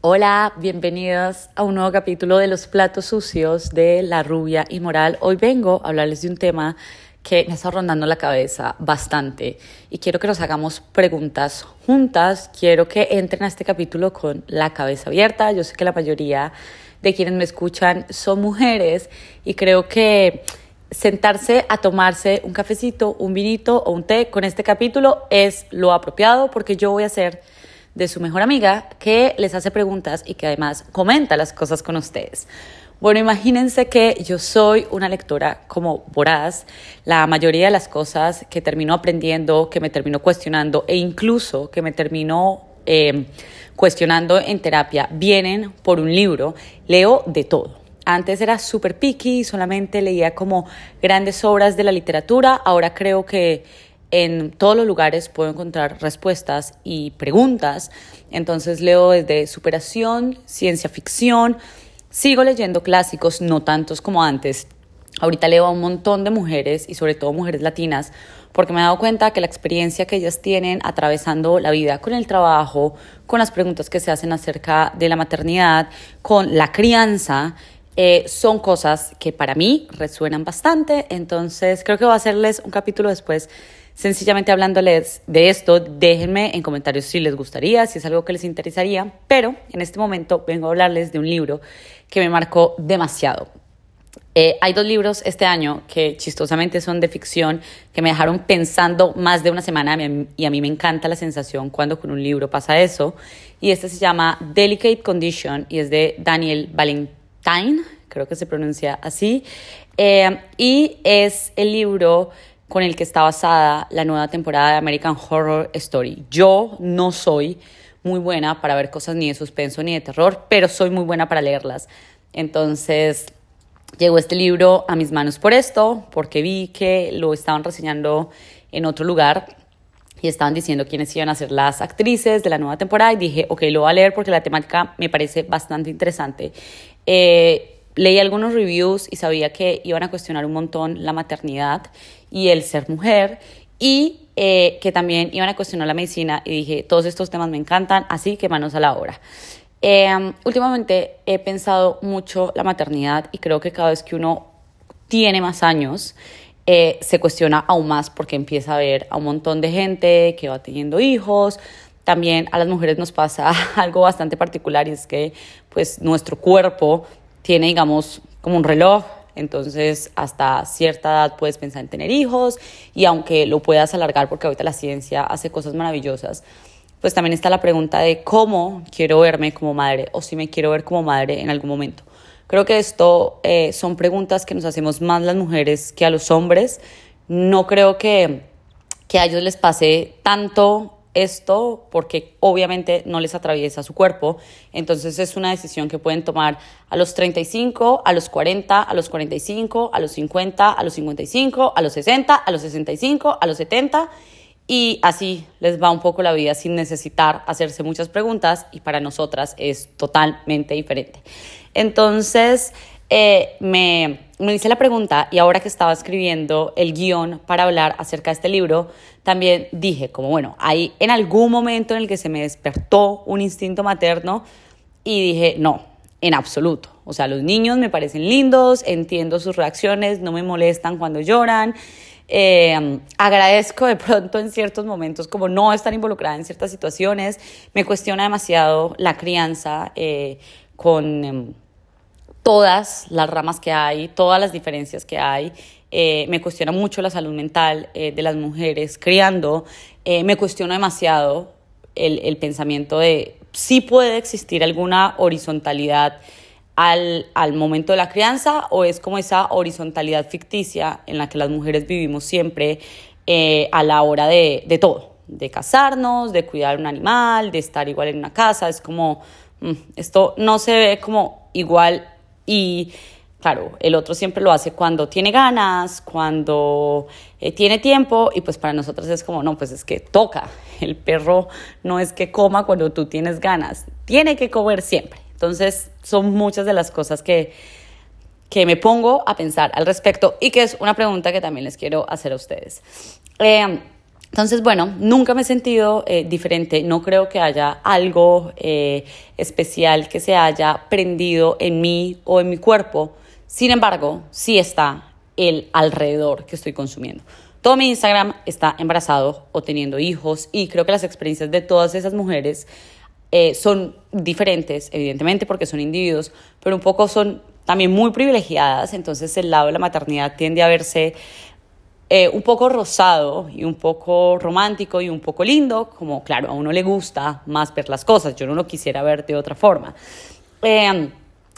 Hola, bienvenidos a un nuevo capítulo de los platos sucios de La Rubia y Moral. Hoy vengo a hablarles de un tema que me está rondando la cabeza bastante y quiero que nos hagamos preguntas juntas. Quiero que entren a este capítulo con la cabeza abierta. Yo sé que la mayoría de quienes me escuchan son mujeres y creo que sentarse a tomarse un cafecito, un vinito o un té con este capítulo es lo apropiado porque yo voy a hacer de su mejor amiga que les hace preguntas y que además comenta las cosas con ustedes. Bueno, imagínense que yo soy una lectora como voraz. La mayoría de las cosas que termino aprendiendo, que me termino cuestionando e incluso que me termino eh, cuestionando en terapia vienen por un libro. Leo de todo. Antes era súper picky, solamente leía como grandes obras de la literatura. Ahora creo que en todos los lugares puedo encontrar respuestas y preguntas. Entonces leo desde superación, ciencia ficción, sigo leyendo clásicos, no tantos como antes. Ahorita leo a un montón de mujeres y sobre todo mujeres latinas porque me he dado cuenta que la experiencia que ellas tienen atravesando la vida con el trabajo, con las preguntas que se hacen acerca de la maternidad, con la crianza, eh, son cosas que para mí resuenan bastante. Entonces creo que voy a hacerles un capítulo después sencillamente hablándoles de esto, déjenme en comentarios si les gustaría, si es algo que les interesaría, pero en este momento vengo a hablarles de un libro que me marcó demasiado. Eh, hay dos libros este año que chistosamente son de ficción, que me dejaron pensando más de una semana y a mí me encanta la sensación cuando con un libro pasa eso. Y este se llama Delicate Condition y es de Daniel Valentine, creo que se pronuncia así. Eh, y es el libro con el que está basada la nueva temporada de American Horror Story. Yo no soy muy buena para ver cosas ni de suspenso ni de terror, pero soy muy buena para leerlas. Entonces, llegó este libro a mis manos por esto, porque vi que lo estaban reseñando en otro lugar y estaban diciendo quiénes iban a ser las actrices de la nueva temporada y dije, ok, lo voy a leer porque la temática me parece bastante interesante. Eh, leí algunos reviews y sabía que iban a cuestionar un montón la maternidad y el ser mujer y eh, que también iban a cuestionar la medicina y dije, todos estos temas me encantan, así que manos a la obra. Em, últimamente he pensado mucho la maternidad y creo que cada vez que uno tiene más años, eh, se cuestiona aún más porque empieza a ver a un montón de gente que va teniendo hijos. También a las mujeres nos pasa algo bastante particular y es que pues nuestro cuerpo tiene, digamos, como un reloj. Entonces, hasta cierta edad puedes pensar en tener hijos y aunque lo puedas alargar porque ahorita la ciencia hace cosas maravillosas, pues también está la pregunta de cómo quiero verme como madre o si me quiero ver como madre en algún momento. Creo que esto eh, son preguntas que nos hacemos más las mujeres que a los hombres. No creo que, que a ellos les pase tanto esto porque obviamente no les atraviesa su cuerpo. Entonces es una decisión que pueden tomar a los 35, a los 40, a los 45, a los 50, a los 55, a los 60, a los 65, a los 70 y así les va un poco la vida sin necesitar hacerse muchas preguntas y para nosotras es totalmente diferente. Entonces, eh, me, me hice la pregunta y ahora que estaba escribiendo el guion para hablar acerca de este libro, también dije como, bueno, hay en algún momento en el que se me despertó un instinto materno y dije, no, en absoluto. O sea, los niños me parecen lindos, entiendo sus reacciones, no me molestan cuando lloran. Eh, agradezco de pronto en ciertos momentos como no estar involucrada en ciertas situaciones. Me cuestiona demasiado la crianza eh, con... Em, todas las ramas que hay, todas las diferencias que hay. Eh, me cuestiona mucho la salud mental eh, de las mujeres criando. Eh, me cuestiona demasiado el, pensamiento de si puede existir alguna horizontalidad al, al, momento de la crianza o es como esa horizontalidad ficticia en la que las mujeres vivimos siempre a la hora de, de todo, de casarnos, de cuidar un animal, de estar igual en una casa. Es como, mm, esto no se ve como igual y claro, el otro siempre lo hace cuando tiene ganas, cuando eh, tiene tiempo y pues para nosotros es como, no, pues es que toca. El perro no es que coma cuando tú tienes ganas, tiene que comer siempre. Entonces son muchas de las cosas que, que me pongo a pensar al respecto y que es una pregunta que también les quiero hacer a ustedes. Eh, Entonces, bueno, nunca me he sentido eh, diferente, no creo que haya algo eh, especial que se haya prendido en mí o en mi cuerpo, sin embargo, sí está el alrededor que estoy consumiendo. Todo mi Instagram está embarazado o teniendo hijos y creo que las experiencias de todas esas mujeres eh, son diferentes, evidentemente porque son individuos, pero un poco son también muy privilegiadas, entonces el lado de la maternidad tiende a verse eh, un poco rosado y un poco romántico y un poco lindo, como claro, a uno le gusta más ver las cosas, yo no lo quisiera ver de otra forma. Eh,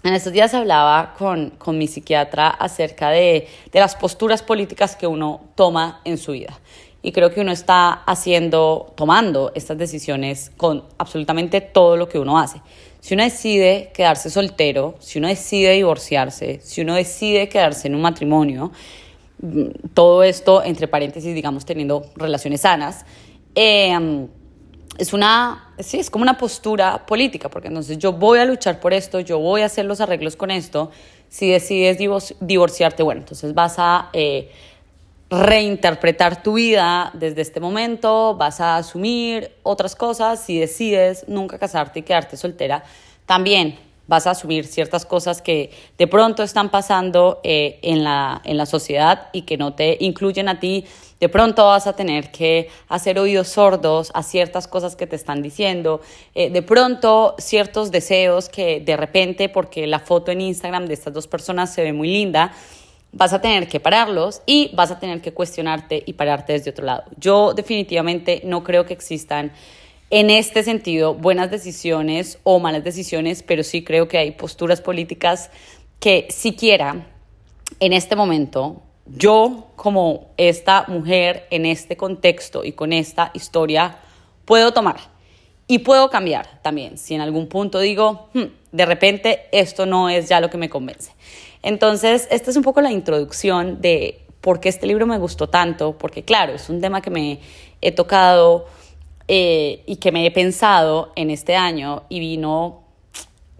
en estos días hablaba con, con mi psiquiatra acerca de, de, las posturas políticas que uno toma en su vida. Y creo que uno está haciendo, tomando estas decisiones con absolutamente todo lo que uno hace. Si uno decide quedarse soltero, si uno decide divorciarse, si uno decide quedarse en un matrimonio, todo esto, entre paréntesis, digamos, teniendo relaciones sanas, em, es una, sí, es como una postura política, porque entonces yo voy a luchar por esto, yo voy a hacer los arreglos con esto, si decides divorciarte, bueno, entonces vas a eh, reinterpretar tu vida desde este momento, vas a asumir otras cosas, si decides nunca casarte y quedarte soltera, también vas a asumir ciertas cosas que de pronto están pasando eh, en, la, en la sociedad y que no te incluyen a ti. De pronto vas a tener que hacer oídos sordos a ciertas cosas que te están diciendo. Eh, de pronto ciertos deseos que de repente, porque la foto en Instagram de estas dos personas se ve muy linda, vas a tener que pararlos y vas a tener que cuestionarte y pararte desde otro lado. Yo definitivamente no creo que existan en este sentido buenas decisiones o malas decisiones, pero sí creo que hay posturas políticas que siquiera en este momento yo como esta mujer en este contexto y con esta historia puedo tomar y puedo cambiar también. Si en algún punto digo, hmm, de repente esto no es ya lo que me convence. Entonces, esta es un poco la introducción de por qué este libro me gustó tanto, porque claro, es un tema que me he tocado eh, y que me he pensado en este año y vino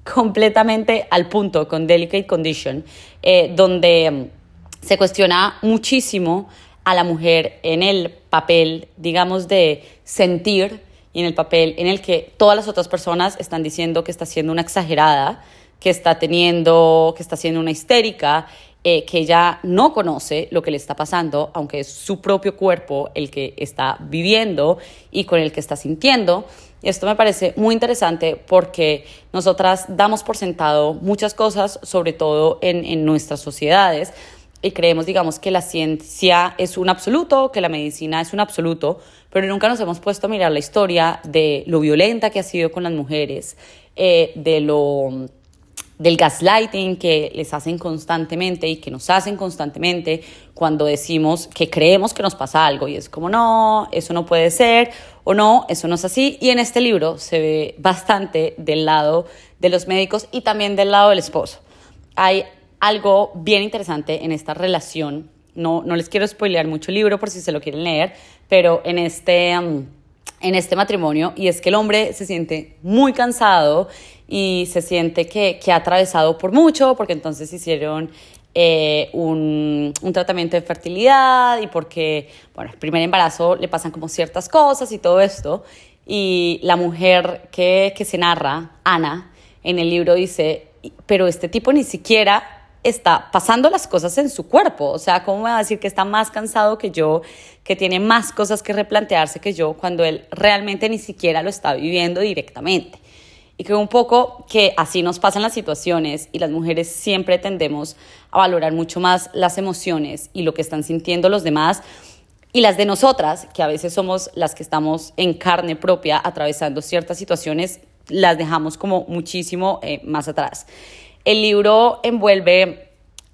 completamente al punto con Delicate Condition, eh, donde mm, se cuestiona muchísimo a la mujer en el papel, digamos, de sentir y en el papel en el que todas las otras personas están diciendo que está siendo una exagerada, que está teniendo, que está siendo una histérica eh, que ella no conoce lo que le está pasando, aunque es su propio cuerpo el que está viviendo y con el que está sintiendo. Y esto me parece muy interesante porque nosotras damos por sentado muchas cosas, sobre todo en, nuestras sociedades, y creemos, digamos, que la ciencia es un absoluto, que la medicina es un absoluto, pero nunca nos hemos puesto a mirar la historia de lo violenta que ha sido con las mujeres, eh, de lo del gaslighting que les hacen constantemente y que nos hacen constantemente cuando decimos que creemos que nos pasa algo y es como no, eso no puede ser o no, eso no es así. Y en este libro se ve bastante del lado de los médicos y también del lado del esposo. Hay algo bien interesante en esta relación. No, no les quiero spoilear mucho el libro por si se lo quieren leer, pero en este... Um, en este matrimonio y es que el hombre se siente muy cansado y se siente que, que ha atravesado por mucho porque entonces hicieron eh, un, un, tratamiento de fertilidad y porque, bueno, el primer embarazo le pasan como ciertas cosas y todo esto. Y la mujer que, que se narra, Ana, en el libro dice, pero este tipo ni siquiera está pasando las cosas en su cuerpo. O sea, ¿cómo me va a decir que está más cansado que yo, que tiene más cosas que replantearse que yo, cuando él realmente ni siquiera lo está viviendo directamente? Y creo un poco que así nos pasan las situaciones y las mujeres siempre tendemos a valorar mucho más las emociones y lo que están sintiendo los demás y las de nosotras, que a veces somos las que estamos en carne propia atravesando ciertas situaciones, las dejamos como muchísimo eh, más atrás. El libro envuelve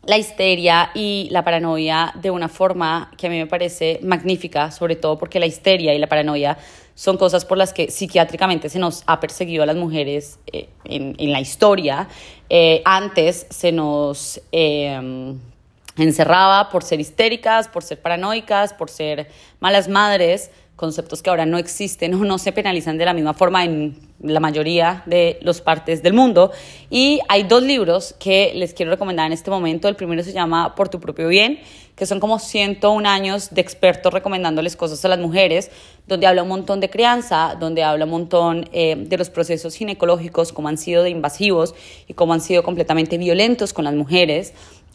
la histeria y la paranoia de una forma que a mí me parece magnífica, sobre todo porque la histeria y la paranoia son cosas por las que psiquiátricamente se nos ha perseguido a las mujeres eh, en, la historia. Eh, antes se nos eh, encerraba por ser histéricas, por ser paranoicas, por ser malas madres, conceptos que ahora no existen o no se penalizan de la misma forma en la mayoría de las partes del mundo. Y hay dos libros que les quiero recomendar en este momento. El primero se llama Por tu propio bien, que son como 101 años de expertos recomendándoles cosas a las mujeres, donde habla un montón de crianza, donde habla un montón eh, de los procesos ginecológicos, cómo han sido de invasivos y cómo han sido completamente violentos con las mujeres.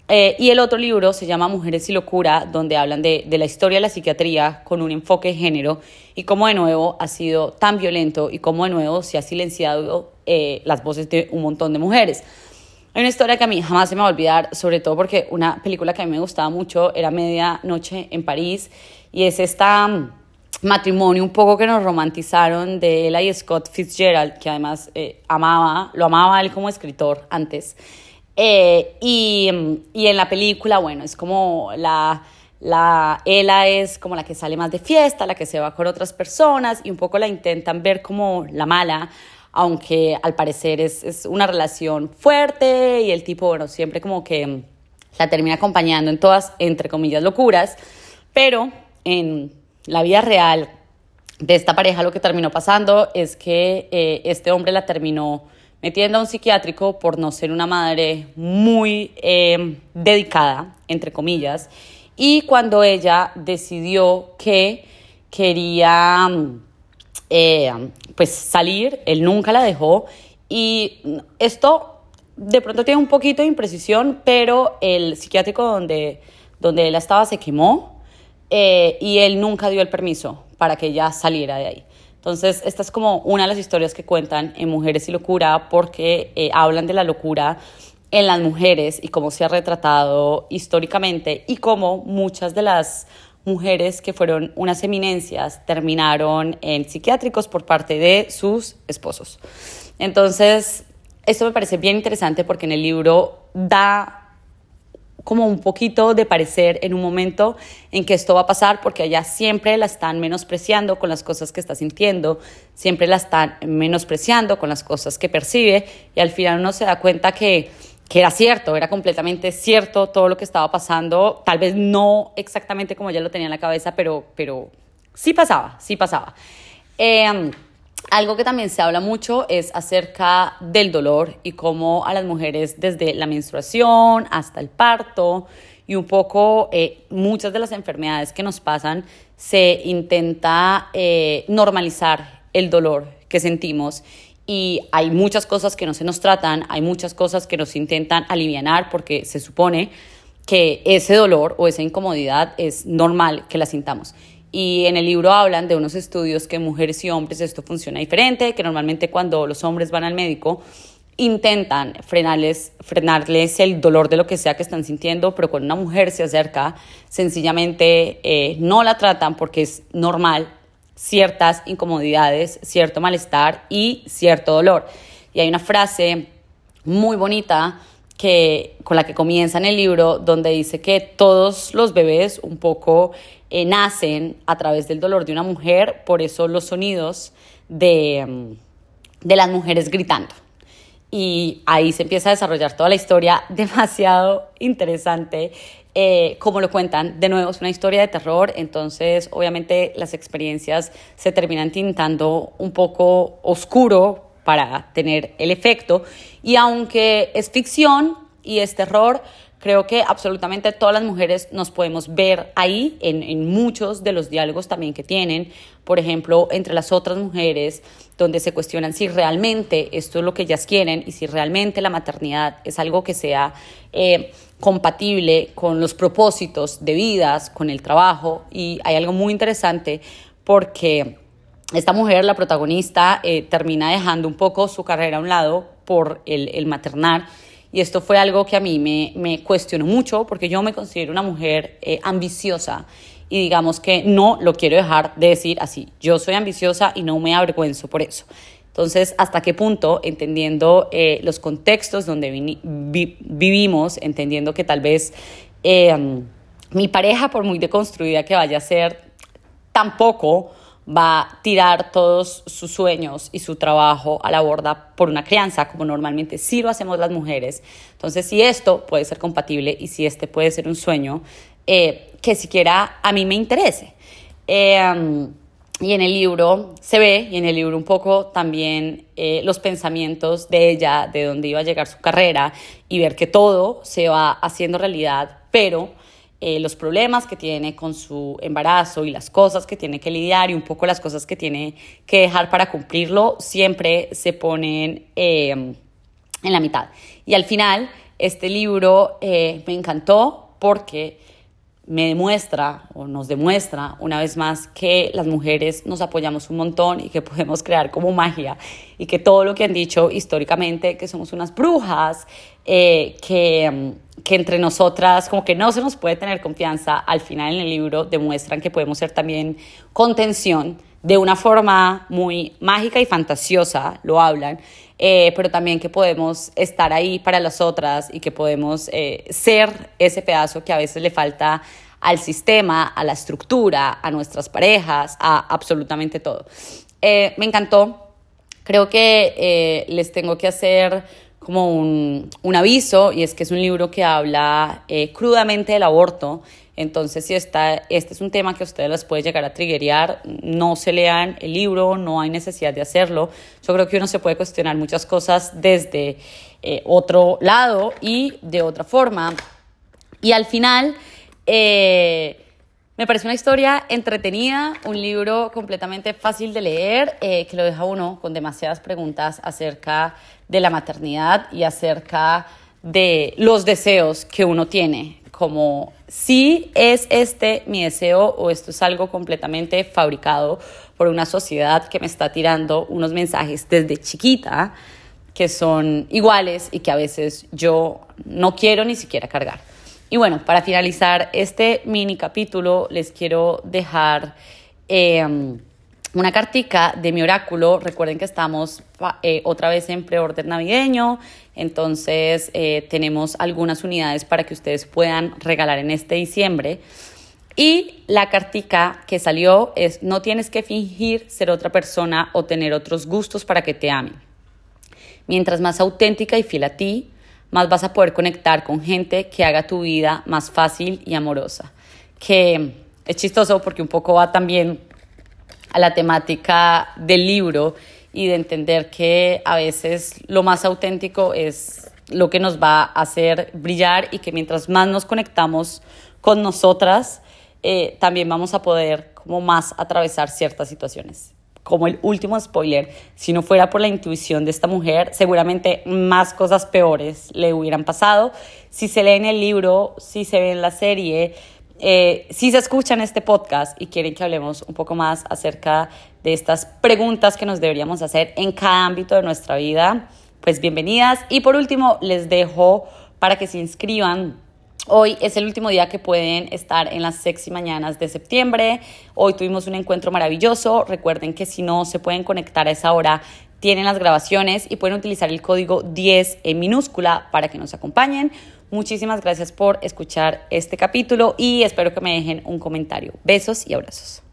Eh, y el otro libro se llama Mujeres y Locura, donde hablan de, la historia de la psiquiatría con un enfoque de género y cómo de nuevo ha sido tan violento y cómo de nuevo se ha silenciado eh, las voces de un montón de mujeres. Hay una historia que a mí jamás se me va a olvidar, sobre todo porque una película que a mí me gustaba mucho era Medianoche en París y es esta mm, matrimonio un poco que nos romantizaron de ella y Scott Fitzgerald, que además eh, amaba, lo amaba él como escritor antes. Eh, y, y, en la película, bueno, es como la, la, ella es como la que sale más de fiesta, la que se va con otras personas y un poco la intentan ver como la mala, aunque al parecer es, es una relación fuerte y el tipo, bueno, siempre como que la termina acompañando en todas, entre comillas, locuras, pero en la vida real de esta pareja lo que terminó pasando es que eh, este hombre la terminó metiendo a un psiquiátrico por no ser una madre muy eh, dedicada, entre comillas, y cuando ella decidió que quería eh, pues salir, él nunca la dejó y esto de pronto tiene un poquito de imprecisión, pero el psiquiátrico donde, donde estaba se quemó eh, y él nunca dio el permiso para que ella saliera de ahí. Entonces, esta es como una de las historias que cuentan en Mujeres y Locura porque eh, hablan de la locura en las mujeres y cómo se ha retratado históricamente y cómo muchas de las mujeres que fueron unas eminencias terminaron en psiquiátricos por parte de sus esposos. Entonces, esto me parece bien interesante porque en el libro da como un poquito de parecer en un momento en que esto va a pasar porque allá siempre la están menospreciando con las cosas que está sintiendo, siempre la están menospreciando con las cosas que percibe y al final uno se da cuenta que, que era cierto, era completamente cierto todo lo que estaba pasando, tal vez no exactamente como ya lo tenía en la cabeza, pero, pero sí pasaba, sí pasaba. Eh, algo que también se habla mucho es acerca del dolor y cómo a las mujeres desde la menstruación hasta el parto y un poco eh, muchas de las enfermedades que nos pasan se intenta eh, normalizar el dolor que sentimos y hay muchas cosas que no se nos tratan, hay muchas cosas que nos intentan aliviar porque se supone que ese dolor o esa incomodidad es normal que la sintamos. Y en el libro hablan de unos estudios que mujeres y hombres esto funciona diferente, que normalmente cuando los hombres van al médico intentan frenarles, frenarles el dolor de lo que sea que están sintiendo, pero cuando una mujer se acerca, sencillamente eh, no la tratan porque es normal ciertas incomodidades, cierto malestar y cierto dolor. Y hay una frase muy bonita que, con la que comienza en el libro, donde dice que todos los bebés un poco eh, nacen a través del dolor de una mujer, por eso los sonidos de, mm, de las mujeres gritando. Y ahí se empieza a desarrollar toda la historia demasiado interesante. Eh, como lo cuentan, de nuevo es una historia de terror, entonces obviamente las experiencias se terminan tintando un poco oscuro para tener el efecto. Y aunque es ficción y es terror, Creo que absolutamente todas las mujeres nos podemos ver ahí en, en, muchos de los diálogos también que tienen, por ejemplo, entre las otras mujeres, donde se cuestionan si realmente esto es lo que ellas quieren y si realmente la maternidad es algo que sea eh, compatible con los propósitos de vidas, con el trabajo. Y hay algo muy interesante porque esta mujer, la protagonista, eh, termina dejando un poco su carrera a un lado por el, el maternar y esto fue algo que a mí me, me cuestionó mucho porque yo me considero una mujer eh, ambiciosa y digamos que no lo quiero dejar de decir así. Yo soy ambiciosa y no me avergüenzo por eso. Entonces, ¿hasta qué punto, entendiendo eh, los contextos donde vivimos, entendiendo que tal vez mi pareja, por muy deconstruida que vaya a ser, tampoco va a tirar todos sus sueños y su trabajo a la borda por una crianza, como normalmente sí lo hacemos las mujeres. Entonces, si esto puede ser compatible y si este puede ser un sueño eh, que siquiera a mí me interese. Eh, y en el libro se ve, y en el libro un poco también eh, los pensamientos de ella, de dónde iba a llegar su carrera, y ver que todo se va haciendo realidad, pero eh, los problemas que tiene con su embarazo y las cosas que tiene que lidiar y un poco las cosas que tiene que dejar para cumplirlo, siempre se ponen eh, en la mitad. Y al final, este libro eh, me encantó porque me demuestra o nos demuestra una vez más que las mujeres nos apoyamos un montón y que podemos crear como magia y que todo lo que han dicho históricamente, que somos unas brujas, que que entre nosotras como que no se nos puede tener confianza, al final en el libro demuestran que podemos ser también contención de una forma muy mágica y fantasiosa, lo hablan, eh, pero también que podemos estar ahí para las otras y que podemos eh, ser ese pedazo que a veces le falta al sistema, a la estructura, a nuestras parejas, a absolutamente todo. Eh, me encantó, creo que les tengo que hacer como un, aviso y es que es un libro que habla eh, crudamente del aborto. Entonces, si está, este es un tema que a ustedes les puede llegar a triggerear, no se lean el libro, no hay necesidad de hacerlo. Yo creo que uno se puede cuestionar muchas cosas desde eh, otro lado y de otra forma. Y al final, eh, me parece una historia entretenida, un libro completamente fácil de leer, que lo deja uno con demasiadas preguntas acerca de la maternidad y acerca de los deseos que uno tiene, como si es este mi deseo o esto es algo completamente fabricado por una sociedad que me está tirando unos mensajes desde chiquita que son iguales y que a veces yo no quiero ni siquiera cargar. Y bueno, para finalizar este mini capítulo les quiero dejar... Eh, una cartica de mi oráculo. Recuerden que estamos eh, otra vez en preorden navideño, entonces eh, tenemos algunas unidades para que ustedes puedan regalar en este diciembre. Y la cartica que salió es, no tienes que fingir ser otra persona o tener otros gustos para que te amen. Mientras más auténtica y fiel a ti, más vas a poder conectar con gente que haga tu vida más fácil y amorosa. Que es chistoso porque un poco va también a la temática del libro y de entender que a veces lo más auténtico es lo que nos va a hacer brillar y que mientras más nos conectamos con nosotras, eh, también vamos a poder como más atravesar ciertas situaciones. Como el último spoiler, si no fuera por la intuición de esta mujer, seguramente más cosas peores le hubieran pasado. Si se lee en el libro, si se ve en la serie, eh, si se escuchan este podcast y quieren que hablemos un poco más acerca de estas preguntas que nos deberíamos hacer en cada ámbito de nuestra vida, pues bienvenidas. Y por último, les dejo para que se inscriban. Hoy es el último día que pueden estar en las sexy mañanas de septiembre. Hoy tuvimos un encuentro maravilloso. Recuerden que si no se pueden conectar a esa hora, tienen las grabaciones y pueden utilizar el código 10 en minúscula para que nos acompañen. Muchísimas gracias por escuchar este capítulo y espero que me dejen un comentario. Besos y abrazos.